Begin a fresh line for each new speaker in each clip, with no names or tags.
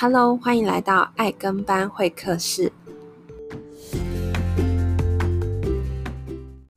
Hello，欢迎来到爱跟班会客室。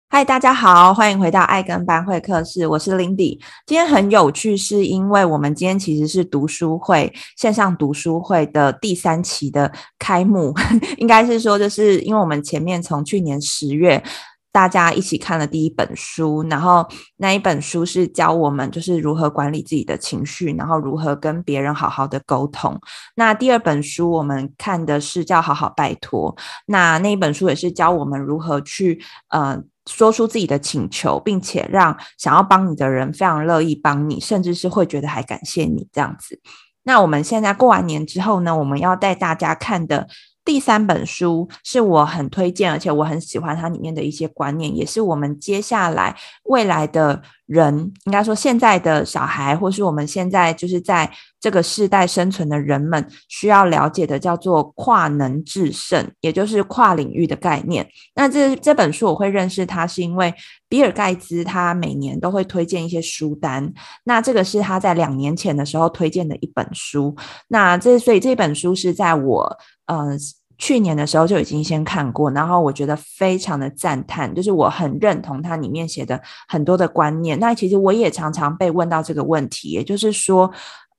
嗨，大家好，欢迎回到爱跟班会客室，我是 Lindy。今天很有趣，是因为我们今天其实是读书会线上读书会的第三期的开幕，应该是说，就是因为我们前面从去年十月。大家一起看了第一本书，然后那一本书是教我们就是如何管理自己的情绪，然后如何跟别人好好的沟通。那第二本书我们看的是叫《好好拜托》，那那一本书也是教我们如何去呃说出自己的请求，并且让想要帮你的人非常乐意帮你，甚至是会觉得还感谢你这样子。那我们现在过完年之后呢，我们要带大家看的。第三本书是我很推荐，而且我很喜欢它里面的一些观念，也是我们接下来未来的人，应该说现在的小孩，或是我们现在就是在这个世代生存的人们需要了解的，叫做跨能致胜，也就是跨领域的概念。那这这本书我会认识它，是因为比尔盖茨他每年都会推荐一些书单，那这个是他在两年前的时候推荐的一本书。那这所以这本书是在我。嗯，去年的时候就已经先看过，然后我觉得非常的赞叹，就是我很认同它里面写的很多的观念。那其实我也常常被问到这个问题，也就是说，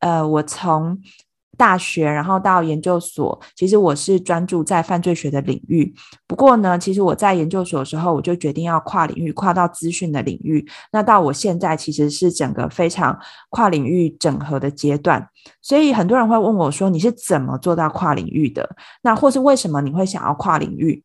呃，我从大学，然后到研究所，其实我是专注在犯罪学的领域。不过呢，其实我在研究所的时候，我就决定要跨领域，跨到资讯的领域。那到我现在，其实是整个非常跨领域整合的阶段。所以很多人会问我说：“你是怎么做到跨领域的？那或是为什么你会想要跨领域？”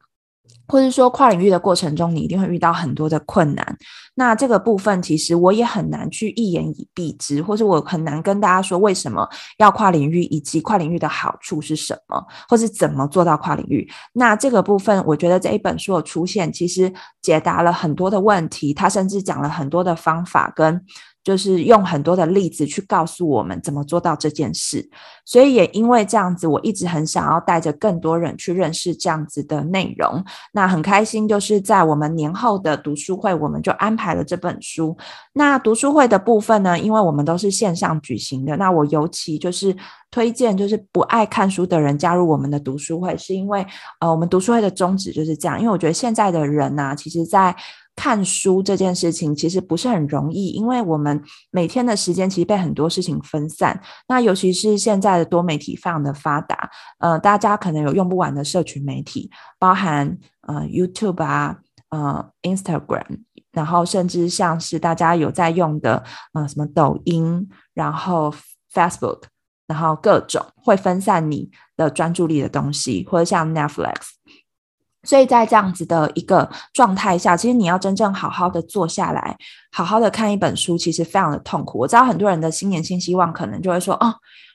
或是说跨领域的过程中，你一定会遇到很多的困难。那这个部分其实我也很难去一言以蔽之，或是我很难跟大家说为什么要跨领域，以及跨领域的好处是什么，或是怎么做到跨领域。那这个部分，我觉得这一本书的出现，其实解答了很多的问题。他甚至讲了很多的方法跟。就是用很多的例子去告诉我们怎么做到这件事，所以也因为这样子，我一直很想要带着更多人去认识这样子的内容。那很开心，就是在我们年后的读书会，我们就安排了这本书。那读书会的部分呢，因为我们都是线上举行的，那我尤其就是推荐，就是不爱看书的人加入我们的读书会，是因为呃，我们读书会的宗旨就是这样，因为我觉得现在的人呢、其实在。看书这件事情其实不是很容易，因为我们每天的时间其实被很多事情分散。那尤其是现在的多媒体非常的发达，呃，大家可能有用不完的社群媒体，包含呃 YouTube 啊，呃 Instagram，然后甚至像是大家有在用的呃什么抖音，然后 Facebook，然后各种会分散你的专注力的东西，或者像 Netflix。所以在这样子的一个状态下，其实你要真正好好的坐下来，好好的看一本书，其实非常的痛苦。我知道很多人的新年新希望，可能就会说：“哦，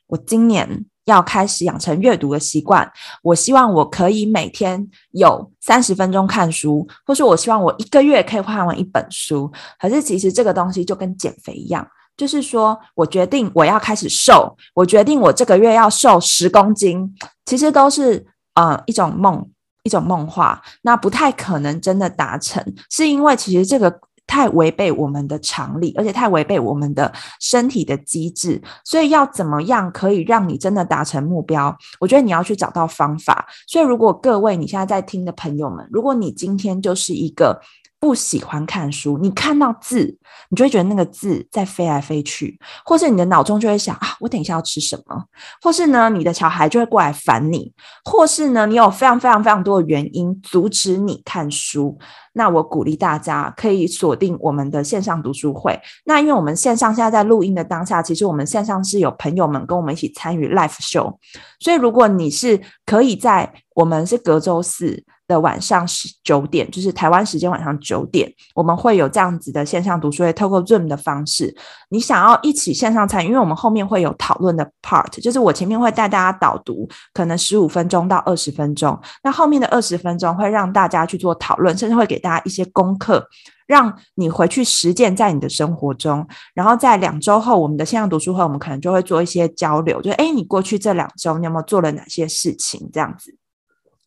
我今年要开始养成阅读的习惯，我希望我可以每天有三十分钟看书，或是我希望我一个月可以看完一本书。”可是其实这个东西就跟减肥一样，就是说我决定我要开始瘦，我决定我这个月要瘦十公斤，其实都是呃一种梦。一种梦话，那不太可能真的达成，是因为其实这个太违背我们的常理，而且太违背我们的身体的机制，所以要怎么样可以让你真的达成目标？我觉得你要去找到方法。所以如果各位你现在在听的朋友们，如果你今天就是一个。不喜欢看书，你看到字，你就会觉得那个字在飞来飞去，或是你的脑中就会想啊，我等一下要吃什么？或是呢，你的小孩就会过来烦你，或是呢，你有非常非常非常多的原因阻止你看书。那我鼓励大家可以锁定我们的线上读书会。那因为我们线上现在在录音的当下，其实我们线上是有朋友们跟我们一起参与 live show，所以如果你是可以在我们是隔周四。的晚上十九点，就是台湾时间晚上九点，我们会有这样子的线上读书会，透过 Zoom 的方式，你想要一起线上参与，因为我们后面会有讨论的 part，就是我前面会带大家导读，可能十五分钟到二十分钟，那后面的二十分钟会让大家去做讨论，甚至会给大家一些功课，让你回去实践在你的生活中，然后在两周后，我们的线上读书会，我们可能就会做一些交流，就是诶，你过去这两周你有没有做了哪些事情，这样子。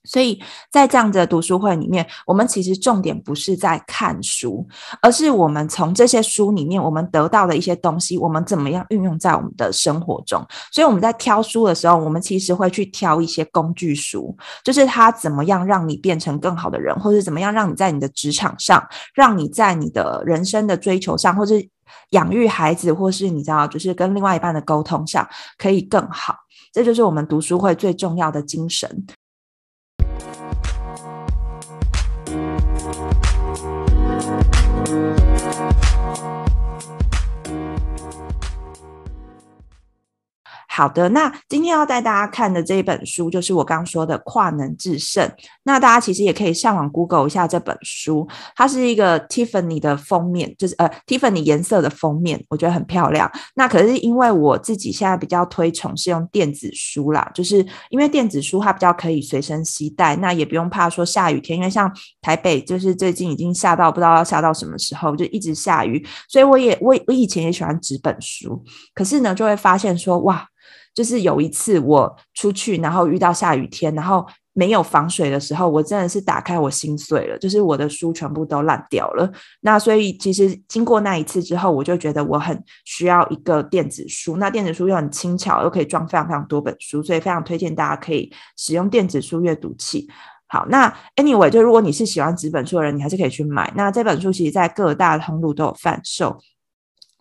所以在这样的读书会里面，我们其实重点不是在看书，而是我们从这些书里面我们得到的一些东西，我们怎么样运用在我们的生活中。所以我们在挑书的时候，我们其实会去挑一些工具书，就是它怎么样让你变成更好的人，或者怎么样让你在你的职场上，让你在你的人生的追求上，或是养育孩子，或是你知道，就是跟另外一半的沟通上可以更好。这就是我们读书会最重要的精神。好的，那今天要带大家看的这一本书，就是我刚说的《跨能致胜》。那大家其实也可以上网 Google 一下这本书，它是一个 Tiffany 的封面，就是呃 Tiffany 颜色的封面，我觉得很漂亮。那可是因为我自己现在比较推崇是用电子书啦，就是因为电子书它比较可以随身携带，那也不用怕说下雨天，因为像台北就是最近已经下到不知道要下到什么时候，就一直下雨，所以我也我我以前也喜欢纸本书，可是呢就会发现说哇。就是有一次我出去，然后遇到下雨天，然后没有防水的时候，我真的是打开我心碎了。就是我的书全部都烂掉了。那所以其实经过那一次之后，我就觉得我很需要一个电子书。那电子书又很轻巧，又可以装非常非常多本书，所以非常推荐大家可以使用电子书阅读器。好，那 anyway，就如果你是喜欢纸本书的人，你还是可以去买。那这本书其实在各大通路都有贩售。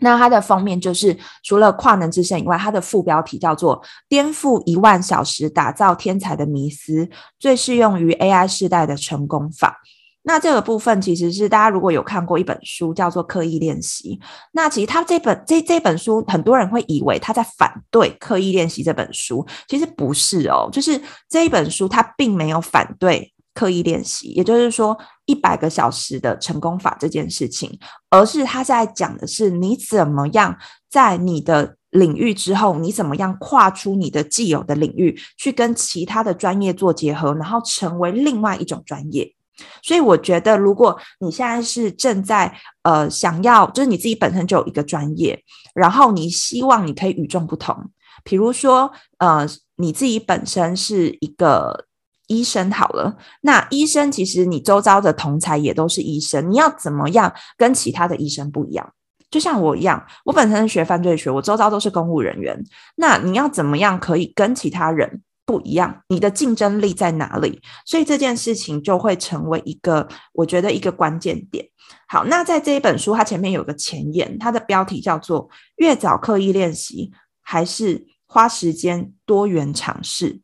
那它的封面就是除了跨能致胜以外，它的副标题叫做“颠覆一万小时打造天才的迷思，最适用于 AI 世代的成功法”。那这个部分其实是大家如果有看过一本书叫做《刻意练习》，那其实它这本这这本书很多人会以为他在反对《刻意练习》这本书，其实不是哦，就是这一本书它并没有反对。刻意练习，也就是说一百个小时的成功法这件事情，而是他在讲的是你怎么样在你的领域之后，你怎么样跨出你的既有的领域，去跟其他的专业做结合，然后成为另外一种专业。所以我觉得，如果你现在是正在呃想要，就是你自己本身就有一个专业，然后你希望你可以与众不同，比如说呃你自己本身是一个。医生好了，那医生其实你周遭的同侪也都是医生，你要怎么样跟其他的医生不一样？就像我一样，我本身是学犯罪学，我周遭都是公务人员，那你要怎么样可以跟其他人不一样？你的竞争力在哪里？所以这件事情就会成为一个，我觉得一个关键点。好，那在这一本书，它前面有个前言，它的标题叫做“越早刻意练习，还是花时间多元尝试”。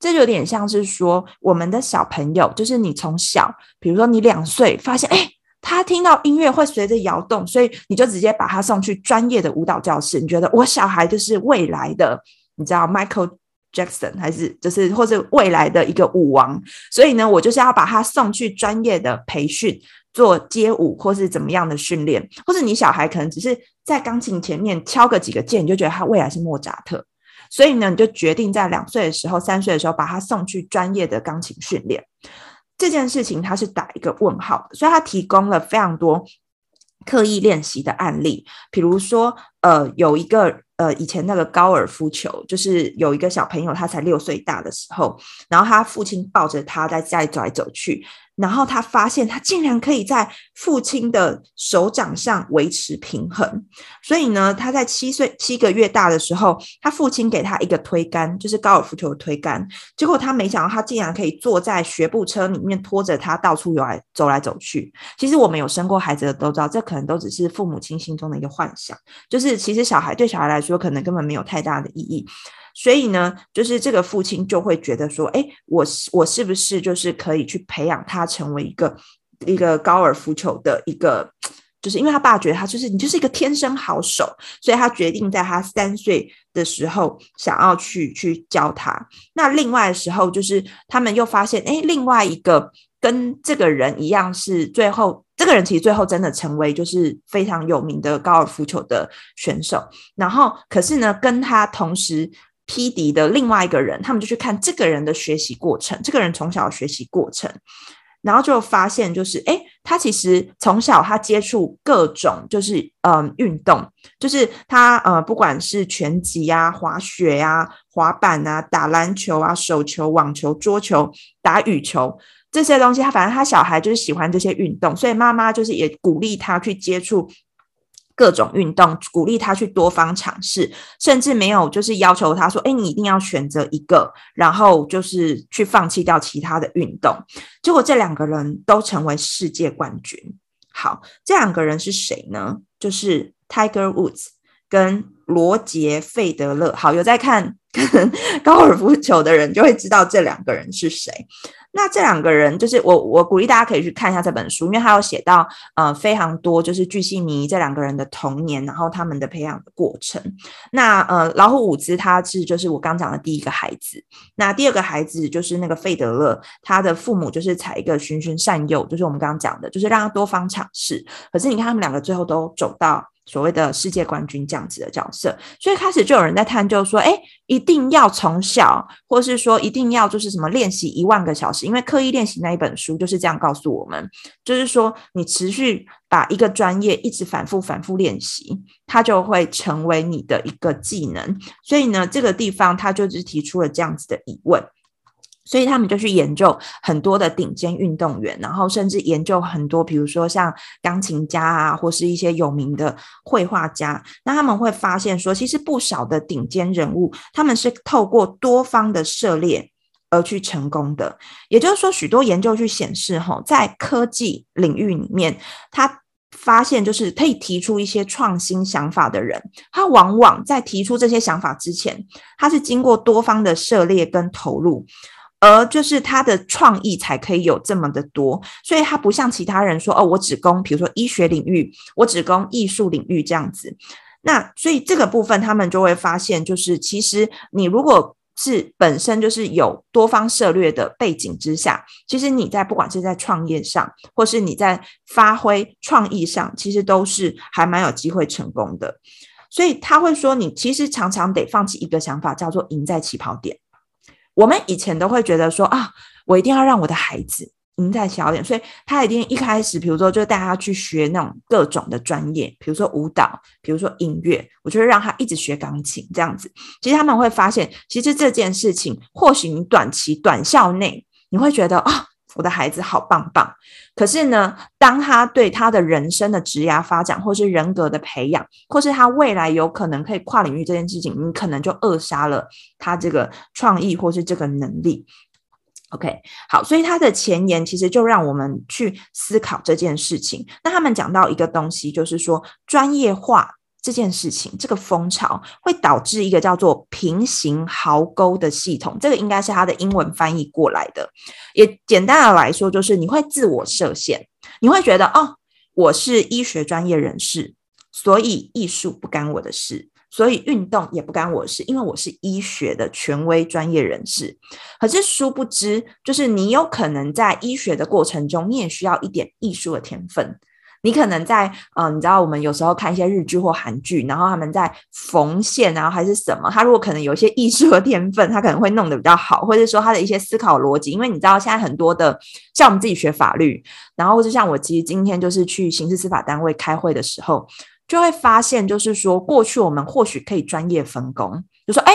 这有点像是说，我们的小朋友，就是你从小，比如说你两岁，发现哎，他听到音乐会随着摇动，所以你就直接把他送去专业的舞蹈教室。你觉得我小孩就是未来的，你知道 Michael Jackson 还是就是或者未来的一个舞王？所以呢，我就是要把他送去专业的培训，做街舞或是怎么样的训练，或者你小孩可能只是在钢琴前面敲个几个键，你就觉得他未来是莫扎特。所以呢，你就决定在两岁的时候、三岁的时候把他送去专业的钢琴训练。这件事情他是打一个问号，所以他提供了非常多刻意练习的案例，比如说，呃，有一个呃，以前那个高尔夫球，就是有一个小朋友，他才六岁大的时候，然后他父亲抱着他在家里走来走去。然后他发现，他竟然可以在父亲的手掌上维持平衡。所以呢，他在七岁七个月大的时候，他父亲给他一个推杆，就是高尔夫球的推杆。结果他没想到，他竟然可以坐在学步车里面拖着他到处游来走来走去。其实我们有生过孩子的都知道，这可能都只是父母亲心中的一个幻想。就是其实小孩对小孩来说，可能根本没有太大的意义。所以呢，就是这个父亲就会觉得说，哎，我我是不是就是可以去培养他成为一个一个高尔夫球的一个，就是因为他爸觉得他就是你就是一个天生好手，所以他决定在他三岁的时候想要去去教他。那另外的时候，就是他们又发现，哎，另外一个跟这个人一样是最后这个人其实最后真的成为就是非常有名的高尔夫球的选手。然后可是呢，跟他同时。匹敌的另外一个人，他们就去看这个人的学习过程，这个人从小学习过程，然后就发现就是，诶，他其实从小他接触各种就是嗯运动，就是他呃不管是拳击啊、滑雪啊、滑板啊、打篮球啊、手球、网球、桌球、打羽球这些东西，他反正他小孩就是喜欢这些运动，所以妈妈就是也鼓励他去接触。各种运动，鼓励他去多方尝试，甚至没有就是要求他说：“哎，你一定要选择一个，然后就是去放弃掉其他的运动。”结果这两个人都成为世界冠军。好，这两个人是谁呢？就是 Tiger Woods 跟罗杰·费德勒。好，有在看 高尔夫球的人就会知道这两个人是谁。那这两个人就是我，我鼓励大家可以去看一下这本书，因为他有写到呃非常多，就是巨细迷这两个人的童年，然后他们的培养的过程。那呃，老虎伍兹他是就是我刚讲的第一个孩子，那第二个孩子就是那个费德勒，他的父母就是采一个循循善诱，就是我们刚刚讲的，就是让他多方尝试。可是你看他们两个最后都走到。所谓的世界冠军这样子的角色，所以开始就有人在探究说，诶，一定要从小，或是说一定要就是什么练习一万个小时，因为刻意练习那一本书就是这样告诉我们，就是说你持续把一个专业一直反复反复练习，它就会成为你的一个技能。所以呢，这个地方他就是提出了这样子的疑问。所以他们就去研究很多的顶尖运动员，然后甚至研究很多，比如说像钢琴家啊，或是一些有名的绘画家。那他们会发现说，其实不少的顶尖人物，他们是透过多方的涉猎而去成功的。也就是说，许多研究去显示，哈，在科技领域里面，他发现就是可以提出一些创新想法的人，他往往在提出这些想法之前，他是经过多方的涉猎跟投入。而就是他的创意才可以有这么的多，所以他不像其他人说哦，我只攻，比如说医学领域，我只攻艺术领域这样子。那所以这个部分他们就会发现，就是其实你如果是本身就是有多方涉猎的背景之下，其实你在不管是在创业上，或是你在发挥创意上，其实都是还蛮有机会成功的。所以他会说，你其实常常得放弃一个想法，叫做赢在起跑点。我们以前都会觉得说啊，我一定要让我的孩子赢在起跑点，所以他一定一开始，比如说就带他去学那种各种的专业，比如说舞蹈，比如说音乐，我就会让他一直学钢琴这样子。其实他们会发现，其实这件事情，或许你短期短效内你会觉得啊。我的孩子好棒棒，可是呢，当他对他的人生的职涯发展，或是人格的培养，或是他未来有可能可以跨领域这件事情，你可能就扼杀了他这个创意或是这个能力。OK，好，所以他的前言其实就让我们去思考这件事情。那他们讲到一个东西，就是说专业化。这件事情，这个风潮会导致一个叫做平行壕沟的系统，这个应该是它的英文翻译过来的。也简单的来说，就是你会自我设限，你会觉得哦，我是医学专业人士，所以艺术不干我的事，所以运动也不干我的事，因为我是医学的权威专业人士。可是殊不知，就是你有可能在医学的过程中，你也需要一点艺术的天分。你可能在，嗯、你知道我们有时候看一些日剧或韩剧，然后他们在缝线啊，还是什么，他如果可能有一些艺术的天分，他可能会弄得比较好，或者说他的一些思考逻辑，因为你知道现在很多的，像我们自己学法律，然后或者像我其实今天就是去刑事司法单位开会的时候，就会发现，就是说过去我们或许可以专业分工，就说，哎，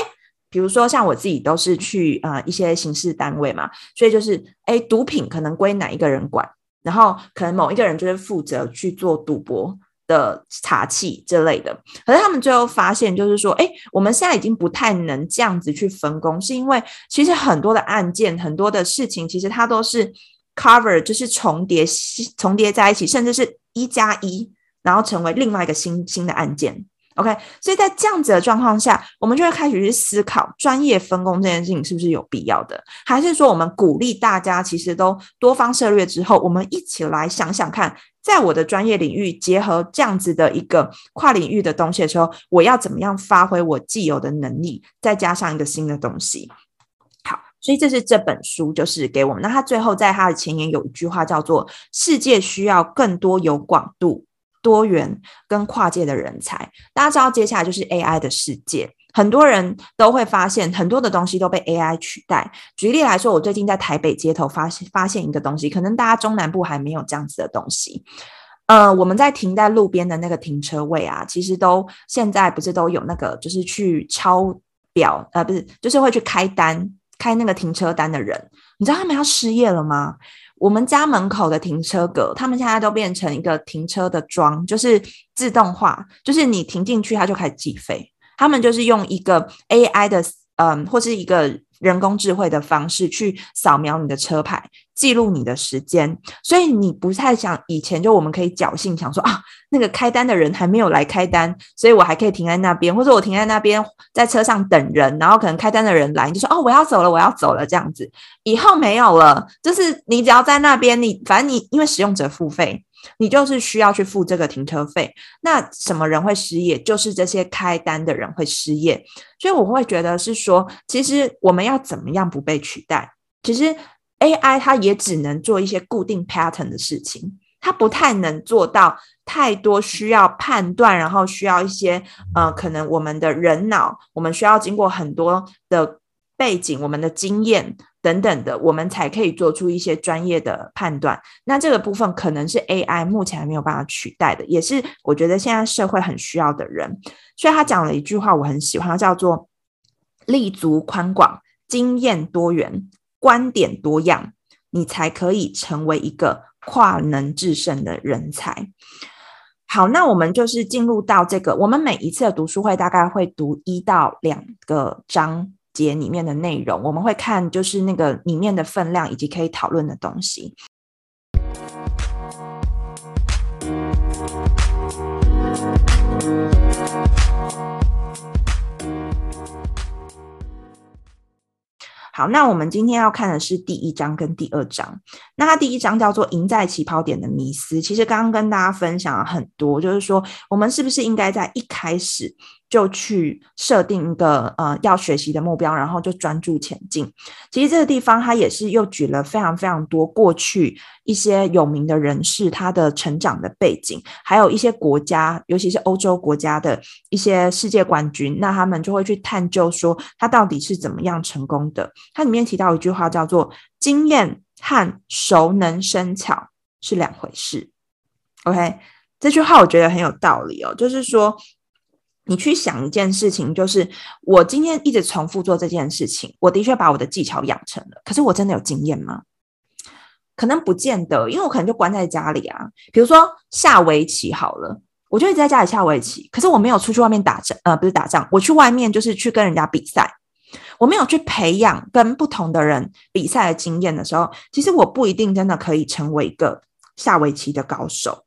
比如说像我自己都是去呃一些刑事单位嘛，所以就是，哎，毒品可能归哪一个人管？然后可能某一个人就是负责去做赌博的查缉之类的，可是他们最后发现，就是说，哎，我们现在已经不太能这样子去分工，是因为其实很多的案件、很多的事情，其实它都是 cover，就是重叠、重叠在一起，甚至是一加一，然后成为另外一个新新的案件。OK，所以在这样子的状况下，我们就会开始去思考专业分工这件事情是不是有必要的，还是说我们鼓励大家其实都多方涉猎之后，我们一起来想想看，在我的专业领域结合这样子的一个跨领域的东西的时候，我要怎么样发挥我既有的能力，再加上一个新的东西。好，所以这是这本书就是给我们。那他最后在他的前言有一句话叫做：“世界需要更多有广度。”多元跟跨界的人才，大家知道接下来就是 AI 的世界。很多人都会发现很多的东西都被 AI 取代。举例来说，我最近在台北街头发现发现一个东西，可能大家中南部还没有这样子的东西。呃，我们在停在路边的那个停车位啊，其实都现在不是都有那个，就是去抄表，呃，不是，就是会去开单，开那个停车单的人，你知道他们要失业了吗？我们家门口的停车格，他们现在都变成一个停车的桩，就是自动化，就是你停进去，它就开始计费。他们就是用一个 AI 的，嗯，或是一个。人工智慧的方式去扫描你的车牌，记录你的时间，所以你不太想以前就我们可以侥幸想说啊，那个开单的人还没有来开单，所以我还可以停在那边，或者我停在那边在车上等人，然后可能开单的人来，你就说哦，我要走了，我要走了这样子，以后没有了，就是你只要在那边，你反正你因为使用者付费。你就是需要去付这个停车费，那什么人会失业？就是这些开单的人会失业，所以我会觉得是说，其实我们要怎么样不被取代？其实 AI 它也只能做一些固定 pattern 的事情，它不太能做到太多需要判断，然后需要一些呃，可能我们的人脑，我们需要经过很多的背景，我们的经验。等等的，我们才可以做出一些专业的判断。那这个部分可能是 AI 目前还没有办法取代的，也是我觉得现在社会很需要的人。所以他讲了一句话，我很喜欢，叫做“立足宽广，经验多元，观点多样，你才可以成为一个跨能制胜的人才”。好，那我们就是进入到这个，我们每一次的读书会大概会读一到两个章。节里面的内容，我们会看就是那个里面的分量以及可以讨论的东西。好，那我们今天要看的是第一章跟第二章。那它第一章叫做“赢在起跑点的迷思”。其实刚刚跟大家分享了很多，就是说我们是不是应该在一开始就去设定一个呃要学习的目标，然后就专注前进。其实这个地方他也是又举了非常非常多过去一些有名的人士他的成长的背景，还有一些国家，尤其是欧洲国家的一些世界冠军，那他们就会去探究说他到底是怎么样成功的。他里面提到一句话叫做“经验和熟能生巧是两回事”。OK，这句话我觉得很有道理哦，就是说。你去想一件事情，就是我今天一直重复做这件事情，我的确把我的技巧养成了。可是我真的有经验吗？可能不见得，因为我可能就关在家里啊。比如说下围棋好了，我就一直在家里下围棋，可是我没有出去外面打仗，呃，不是打仗，我去外面就是去跟人家比赛。我没有去培养跟不同的人比赛的经验的时候，其实我不一定真的可以成为一个下围棋的高手。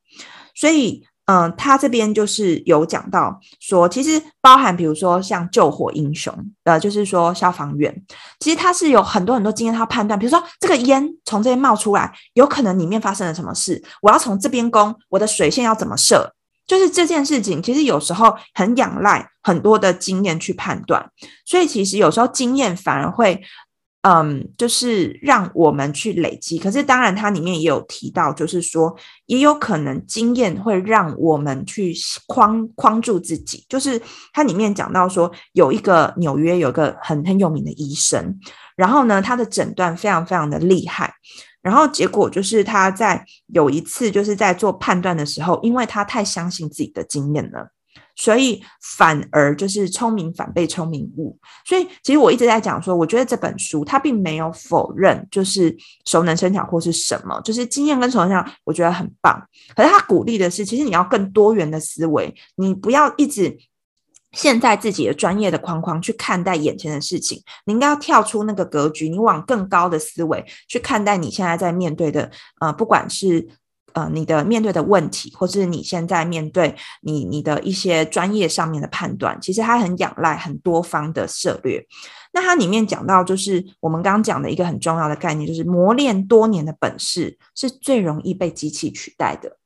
所以。嗯，他这边就是有讲到说，其实包含比如说像救火英雄，呃，就是说消防员，其实他是有很多很多经验，他判断，比如说这个烟从这边冒出来，有可能里面发生了什么事，我要从这边攻，我的水线要怎么设，就是这件事情，其实有时候很仰赖很多的经验去判断，所以其实有时候经验反而会。嗯，就是让我们去累积。可是当然，它里面也有提到，就是说，也有可能经验会让我们去框框住自己。就是它里面讲到说，有一个纽约有一个很很有名的医生，然后呢，他的诊断非常非常的厉害，然后结果就是他在有一次就是在做判断的时候，因为他太相信自己的经验了。所以反而就是聪明反被聪明误。所以其实我一直在讲说，我觉得这本书它并没有否认就是熟能生巧或是什么，就是经验跟熟能生巧，我觉得很棒。可是他鼓励的是，其实你要更多元的思维，你不要一直陷在自己的专业的框框去看待眼前的事情，你应该要跳出那个格局，你往更高的思维去看待你现在在面对的，呃，不管是。呃，你的面对的问题，或是你现在面对你你的一些专业上面的判断，其实它很仰赖很多方的策略。那它里面讲到，就是我们刚刚讲的一个很重要的概念，就是磨练多年的本事是最容易被机器取代的，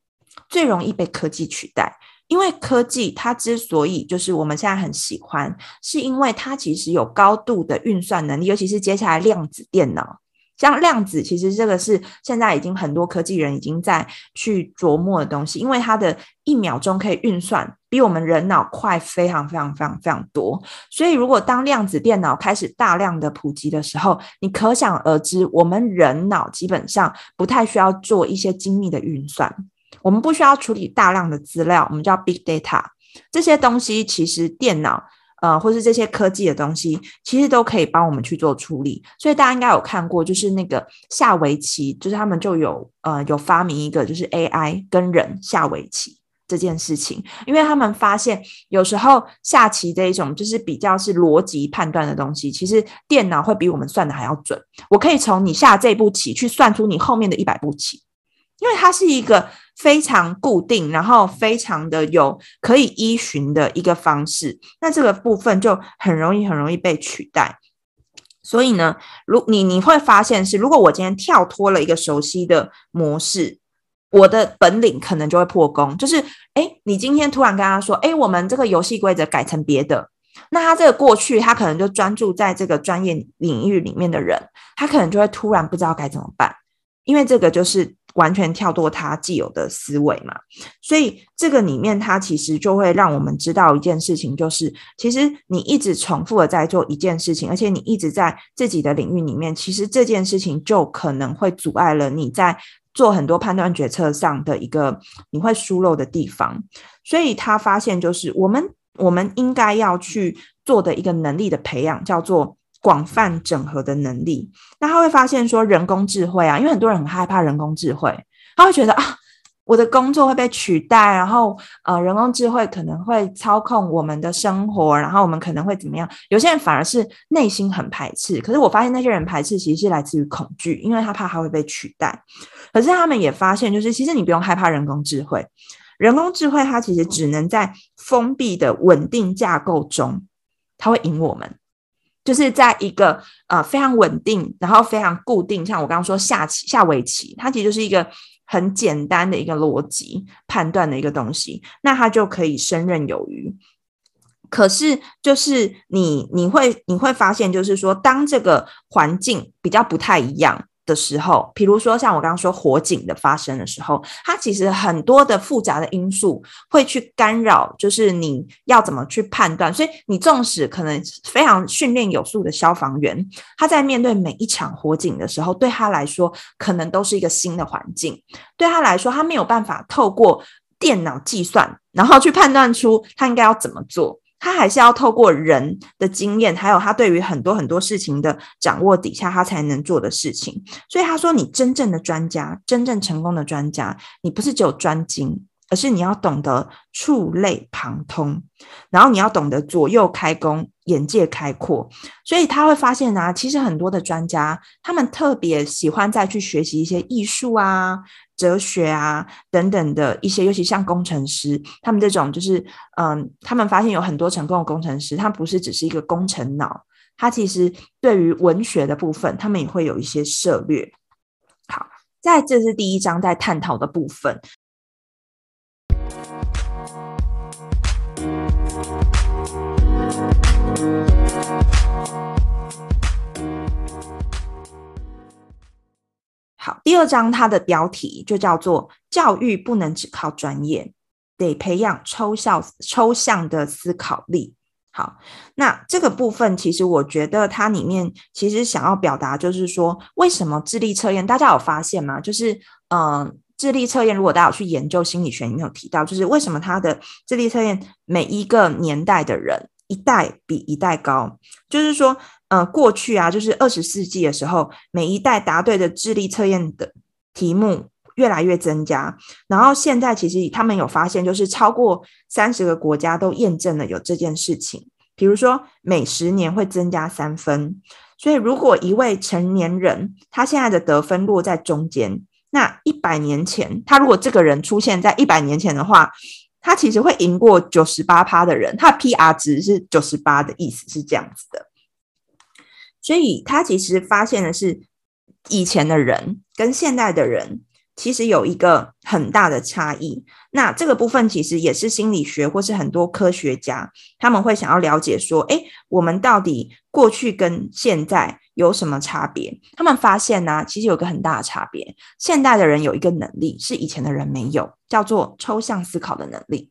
最容易被科技取代。因为科技它之所以就是我们现在很喜欢，是因为它其实有高度的运算能力，尤其是接下来量子电脑。像量子，其实这个是现在已经很多科技人已经在去琢磨的东西，因为它的一秒钟可以运算比我们人脑快非常非常非常非常多。所以，如果当量子电脑开始大量的普及的时候，你可想而知，我们人脑基本上不太需要做一些精密的运算，我们不需要处理大量的资料，我们叫 big data 这些东西，其实电脑。呃，或是这些科技的东西，其实都可以帮我们去做处理。所以大家应该有看过，就是那个下围棋，就是他们就有呃有发明一个，就是 AI 跟人下围棋这件事情。因为他们发现，有时候下棋这一种就是比较是逻辑判断的东西，其实电脑会比我们算的还要准。我可以从你下这步棋去算出你后面的一百步棋，因为它是一个。非常固定，然后非常的有可以依循的一个方式，那这个部分就很容易很容易被取代。所以呢，如你你会发现是，如果我今天跳脱了一个熟悉的模式，我的本领可能就会破功。就是，哎，你今天突然跟他说，哎，我们这个游戏规则改成别的，那他这个过去他可能就专注在这个专业领域里面的人，他可能就会突然不知道该怎么办，因为这个就是。完全跳脱他既有的思维嘛，所以这个里面它其实就会让我们知道一件事情，就是其实你一直重复的在做一件事情，而且你一直在自己的领域里面，其实这件事情就可能会阻碍了你在做很多判断决策上的一个你会疏漏的地方。所以他发现，就是我们我们应该要去做的一个能力的培养，叫做。广泛整合的能力，那他会发现说，人工智慧啊，因为很多人很害怕人工智慧，他会觉得啊，我的工作会被取代，然后呃，人工智慧可能会操控我们的生活，然后我们可能会怎么样？有些人反而是内心很排斥，可是我发现那些人排斥其实是来自于恐惧，因为他怕他会被取代。可是他们也发现，就是其实你不用害怕人工智慧，人工智慧它其实只能在封闭的稳定架构中，它会赢我们。就是在一个呃非常稳定，然后非常固定，像我刚刚说下棋、下围棋，它其实就是一个很简单的一个逻辑判断的一个东西，那它就可以胜任有余。可是就是你你会你会发现，就是说当这个环境比较不太一样。的时候，比如说像我刚刚说火警的发生的时候，它其实很多的复杂的因素会去干扰，就是你要怎么去判断。所以你纵使可能非常训练有素的消防员，他在面对每一场火警的时候，对他来说可能都是一个新的环境，对他来说他没有办法透过电脑计算，然后去判断出他应该要怎么做。他还是要透过人的经验，还有他对于很多很多事情的掌握底下，他才能做的事情。所以他说，你真正的专家，真正成功的专家，你不是只有专精，而是你要懂得触类旁通，然后你要懂得左右开弓，眼界开阔。所以他会发现啊，其实很多的专家，他们特别喜欢再去学习一些艺术啊。哲学啊，等等的一些，尤其像工程师，他们这种就是，嗯，他们发现有很多成功的工程师，他不是只是一个工程脑，他其实对于文学的部分，他们也会有一些涉猎。好，在这是第一章在探讨的部分。好，第二章它的标题就叫做“教育不能只靠专业，得培养抽象抽象的思考力”。好，那这个部分其实我觉得它里面其实想要表达就是说，为什么智力测验大家有发现吗？就是嗯、智力测验如果大家有去研究心理学，里面有提到，就是为什么他的智力测验每一个年代的人一代比一代高，就是说。呃，过去啊，就是二十世纪的时候，每一代答对的智力测验的题目越来越增加。然后现在其实他们有发现，就是超过三十个国家都验证了有这件事情。比如说，每十年会增加三分。所以，如果一位成年人他现在的得分落在中间，那一百年前他如果这个人出现在一百年前的话，他其实会赢过九十八趴的人。他的 PR 值是九十八的意思是这样子的。所以他其实发现的是，以前的人跟现在的人，其实有一个很大的差异。那这个部分其实也是心理学或是很多科学家他们会想要了解说，诶，我们到底过去跟现在有什么差别？他们发现呢，其实有个很大的差别。现代的人有一个能力是以前的人没有，叫做抽象思考的能力。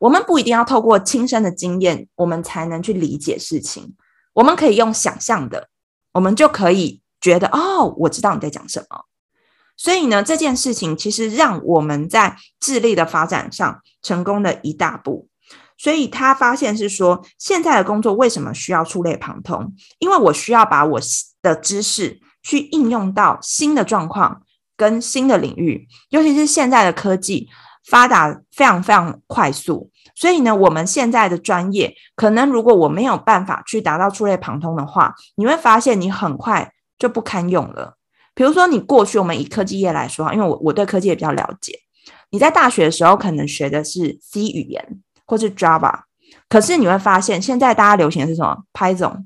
我们不一定要透过亲身的经验，我们才能去理解事情。我们可以用想象的，我们就可以觉得哦，我知道你在讲什么。所以呢，这件事情其实让我们在智力的发展上成功了一大步。所以他发现是说，现在的工作为什么需要触类旁通？因为我需要把我的知识去应用到新的状况跟新的领域，尤其是现在的科技发达非常非常快速。所以呢，我们现在的专业，可能如果我没有办法去达到触类旁通的话，你会发现你很快就不堪用了。比如说，你过去我们以科技业来说，因为我我对科技也比较了解。你在大学的时候可能学的是 C 语言或是 Java，可是你会发现现在大家流行的是什么 Python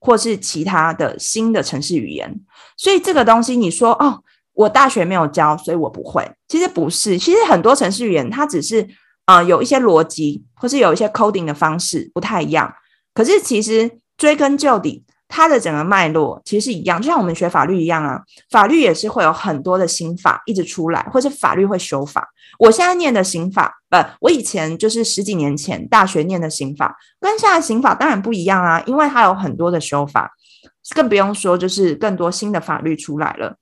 或是其他的新的城市语言。所以这个东西你说哦，我大学没有教，所以我不会。其实不是，其实很多城市语言它只是啊、有一些逻辑或是有一些 coding 的方式不太一样。可是其实追根究底。它的整个脉络其实是一样，就像我们学法律一样啊，法律也是会有很多的刑法一直出来，或者法律会修法。我现在念的刑法，不，我以前就是十几年前大学念的刑法，跟现在刑法当然不一样啊，因为它有很多的修法，更不用说就是更多新的法律出来了。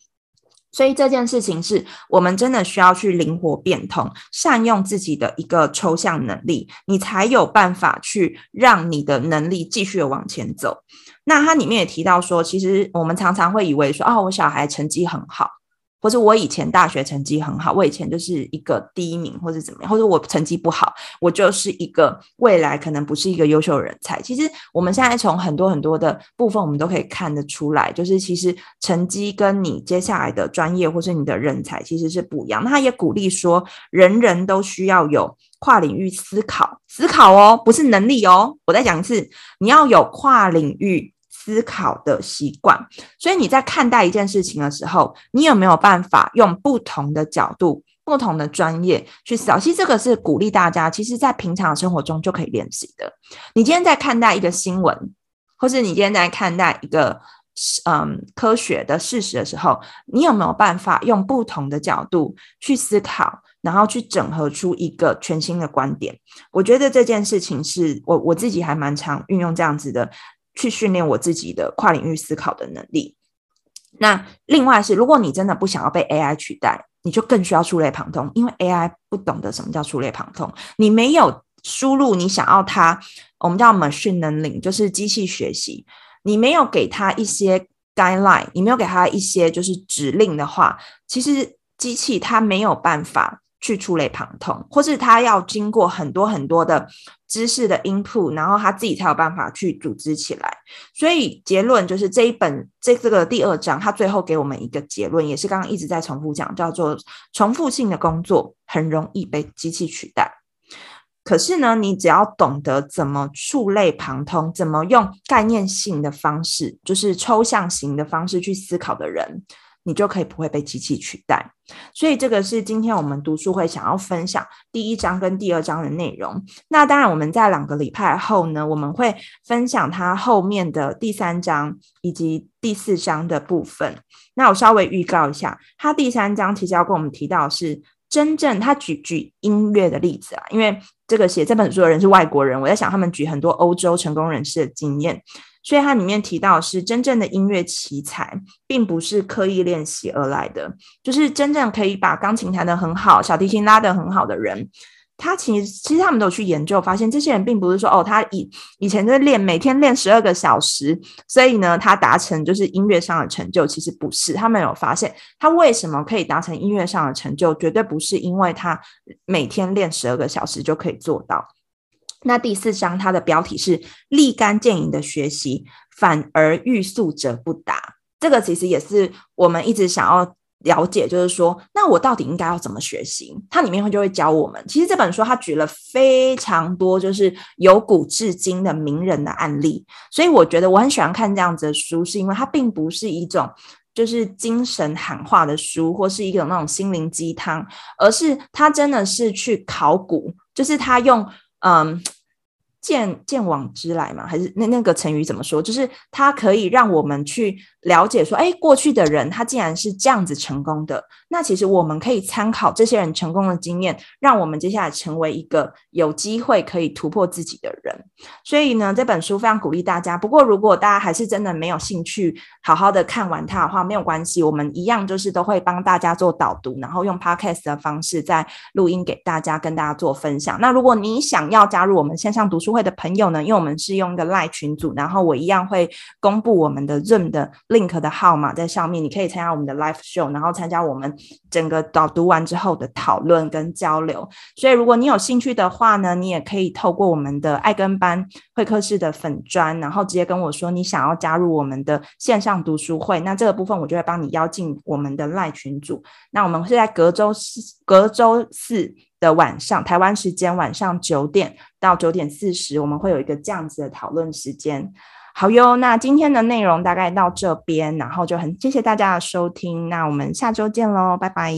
所以这件事情是我们真的需要去灵活变通，善用自己的一个抽象能力，你才有办法去让你的能力继续往前走。那它里面也提到说，其实我们常常会以为说，哦，我小孩成绩很好。或者我以前大学成绩很好，我以前就是一个第一名，或者怎么样，或者我成绩不好，我就是一个未来可能不是一个优秀人才。其实我们现在从很多很多的部分，我们都可以看得出来，就是其实成绩跟你接下来的专业或是你的人才其实是不一样。那他也鼓励说，人人都需要有跨领域思考，思考哦，不是能力哦。我再讲一次，你要有跨领域。思考的习惯，所以你在看待一件事情的时候，你有没有办法用不同的角度、不同的专业去思考？其实这个是鼓励大家，其实在平常生活中就可以练习的。你今天在看待一个新闻，或是你今天在看待一个嗯科学的事实的时候，你有没有办法用不同的角度去思考，然后去整合出一个全新的观点？我觉得这件事情是我我自己还蛮常运用这样子的。去训练我自己的跨领域思考的能力。那另外是，如果你真的不想要被 AI 取代，你就更需要触类旁通，因为 AI 不懂得什么叫触类旁通。你没有输入你想要它，我们叫 machine learning，就是机器学习。你没有给它一些 guideline，你没有给它一些就是指令的话，其实机器它没有办法。去触类旁通，或是他要经过很多很多的知识的 input，然后他自己才有办法去组织起来。所以结论就是这一本这这个第二章，他最后给我们一个结论，也是刚刚一直在重复讲，叫做重复性的工作很容易被机器取代。可是呢，你只要懂得怎么触类旁通，怎么用概念性的方式，就是抽象型的方式去思考的人。你就可以不会被机器取代，所以这个是今天我们读书会想要分享第一章跟第二章的内容。那当然，我们在两个礼拜后呢，我们会分享它后面的第三章以及第四章的部分。那我稍微预告一下，它第三章其实要跟我们提到是真正他举举音乐的例子啊，因为这个写这本书的人是外国人，我在想他们举很多欧洲成功人士的经验。所以它里面提到是真正的音乐奇才，并不是刻意练习而来的，就是真正可以把钢琴弹得很好，小提琴拉得很好的人，他其实其实他们都有去研究，发现这些人并不是说哦，他以以前在练，每天练十二个小时，所以呢，他达成就是音乐上的成就，其实不是。他们有发现，他为什么可以达成音乐上的成就，绝对不是因为他每天练十二个小时就可以做到。那第四章它的标题是立竿见影的学习，反而欲速则不达。这个其实也是我们一直想要了解，就是说，那我到底应该要怎么学习？它里面会就会教我们。其实这本书它举了非常多，就是由古至今的名人的案例，所以我觉得我很喜欢看这样子的书，是因为它并不是一种。就是精神喊话的书，或是一个那种心灵鸡汤，而是他真的是去考古，就是他用嗯。见见往知来嘛，还是那那个成语怎么说？就是它可以让我们去了解说，哎，过去的人他竟然是这样子成功的。那其实我们可以参考这些人成功的经验，让我们接下来成为一个有机会可以突破自己的人。所以呢，这本书非常鼓励大家。不过，如果大家还是真的没有兴趣好好的看完它的话，没有关系，我们一样就是都会帮大家做导读，然后用 podcast 的方式再录音给大家，跟大家做分享。那如果你想要加入我们线上读书会的朋友呢，因为我们是用一个 LINE 群组，然后我一样会公布我们的 Zoom 的 link 的号码在上面，你可以参加我们的 live show，然后参加我们整个导读完之后的讨论跟交流。所以如果你有兴趣的话呢，你也可以透过我们的爱跟班会客室的粉专，然后直接跟我说你想要加入我们的线上读书会，那这个部分我就会帮你邀进我们的 live 群组。那我们是在隔周四，隔周四。的晚上，台湾时间晚上九点到九点四十，我们会有一个这样子的讨论时间。好哟，那今天的内容大概到这边，然后就很谢谢大家的收听，那我们下周见喽，拜拜。